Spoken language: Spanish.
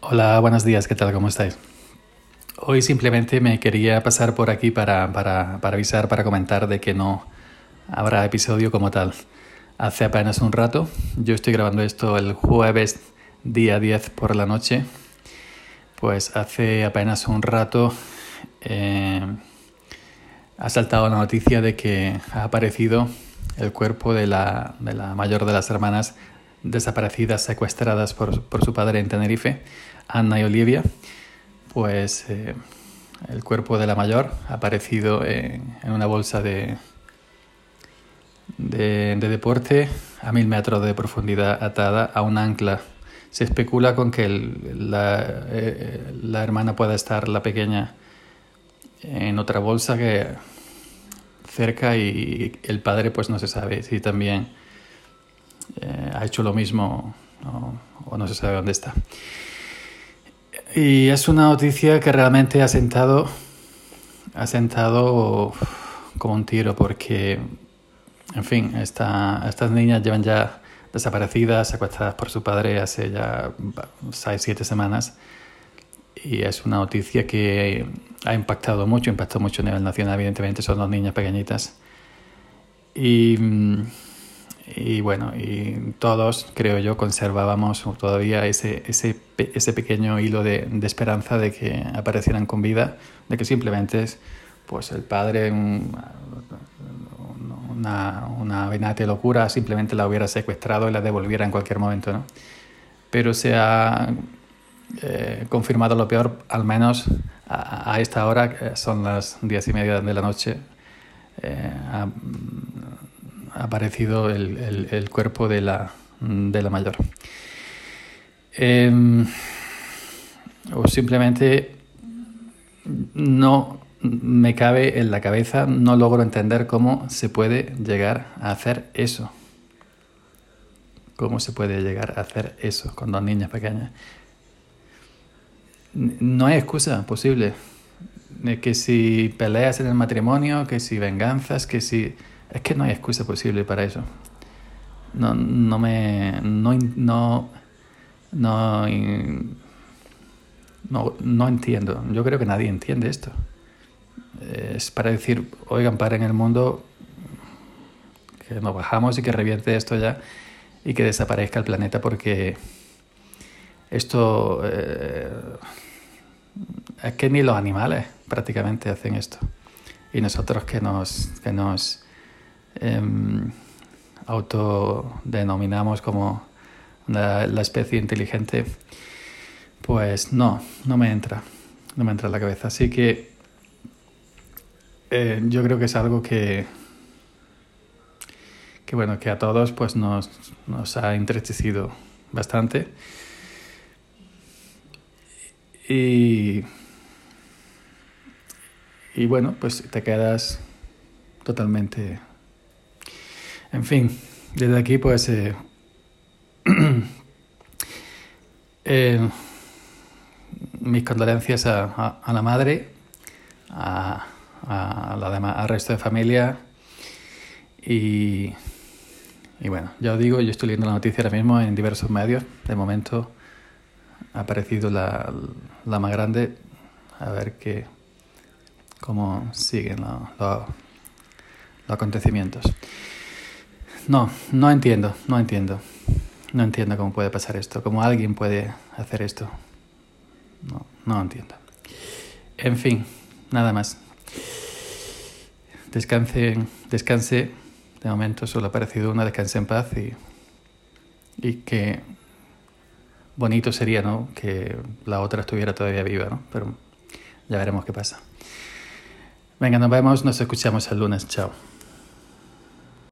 Hola, buenos días, ¿qué tal? ¿Cómo estáis? Hoy simplemente me quería pasar por aquí para, para, para, avisar, para comentar de que no habrá episodio como tal. Hace apenas un rato, yo estoy grabando esto el jueves día 10 por la noche, pues hace apenas un rato eh, ha saltado la noticia de que ha aparecido el cuerpo de la, de la mayor de las hermanas desaparecidas, secuestradas por, por, su padre en Tenerife, Anna y Olivia, pues eh, el cuerpo de la mayor ha aparecido en, en una bolsa de, de, de, deporte a mil metros de profundidad atada a un ancla. Se especula con que el, la, eh, la hermana pueda estar, la pequeña, en otra bolsa que cerca y el padre pues no se sabe si también eh, ha hecho lo mismo o, no se sabe dónde está. Y es una noticia que realmente ha sentado, ha sentado como un tiro porque, en fin, esta, estas niñas llevan ya desaparecidas, secuestradas por su padre hace ya 6-7 semanas y es una noticia que ha impactado mucho, impactó mucho a nivel nacional, evidentemente son dos niñas pequeñitas. Y, y bueno, y todos, creo yo, conservábamos todavía ese, ese, ese pequeño hilo de, de, esperanza de que aparecieran con vida, de que simplemente es pues el padre, un, una, una venate locura, simplemente la hubiera secuestrado y la devolviera en cualquier momento, ¿no? Pero se ha eh, confirmado lo peor, al menos a, esta hora, que son las diez y media de la noche, eh, aparecido el, el, cuerpo de la, de la mayor. Eh, o simplemente no me cabe en la cabeza, no logro entender cómo se puede llegar a hacer eso. ¿Cómo se puede llegar a hacer eso con dos niñas pequeñas? no hay excusa posible. Que si peleas en el matrimonio, que si venganzas, que si... Es que no hay excusa posible para eso. No, no me... No, no, no, no, entiendo. Yo creo que nadie entiende esto. Es para decir, oigan, paren el mundo, que nos bajamos y que revierte esto ya y que desaparezca el planeta porque esto eh, es que ni los animales prácticamente hacen esto. Y nosotros que nos, que nos eh, autodenominamos como la, especie inteligente, pues no, no me entra, no me entra en la cabeza. Así que eh, yo creo que es algo que, que bueno, que a todos pues nos, nos ha entristecido bastante. Y, y bueno, pues te quedas totalmente... En fin, desde aquí pues... Eh, mis condolencias a, la madre, a, a la demás, al resto de familia y, bueno, ya os digo, yo estoy leyendo la noticia ahora mismo en diversos medios, de momento ha aparecido la, la más grande, a ver qué, cómo siguen lo, lo, los acontecimientos. No, no entiendo, no entiendo. No entiendo cómo puede pasar esto, cómo alguien puede hacer esto. No, no entiendo. En fin, nada más. Descanse, descanse. De momento solo ha aparecido una, descanse en paz y, y que bonito sería, ¿no? Que la otra estuviera todavía viva, ¿no? Pero ya veremos qué pasa. Venga, nos vemos, nos escuchamos el lunes. Chao.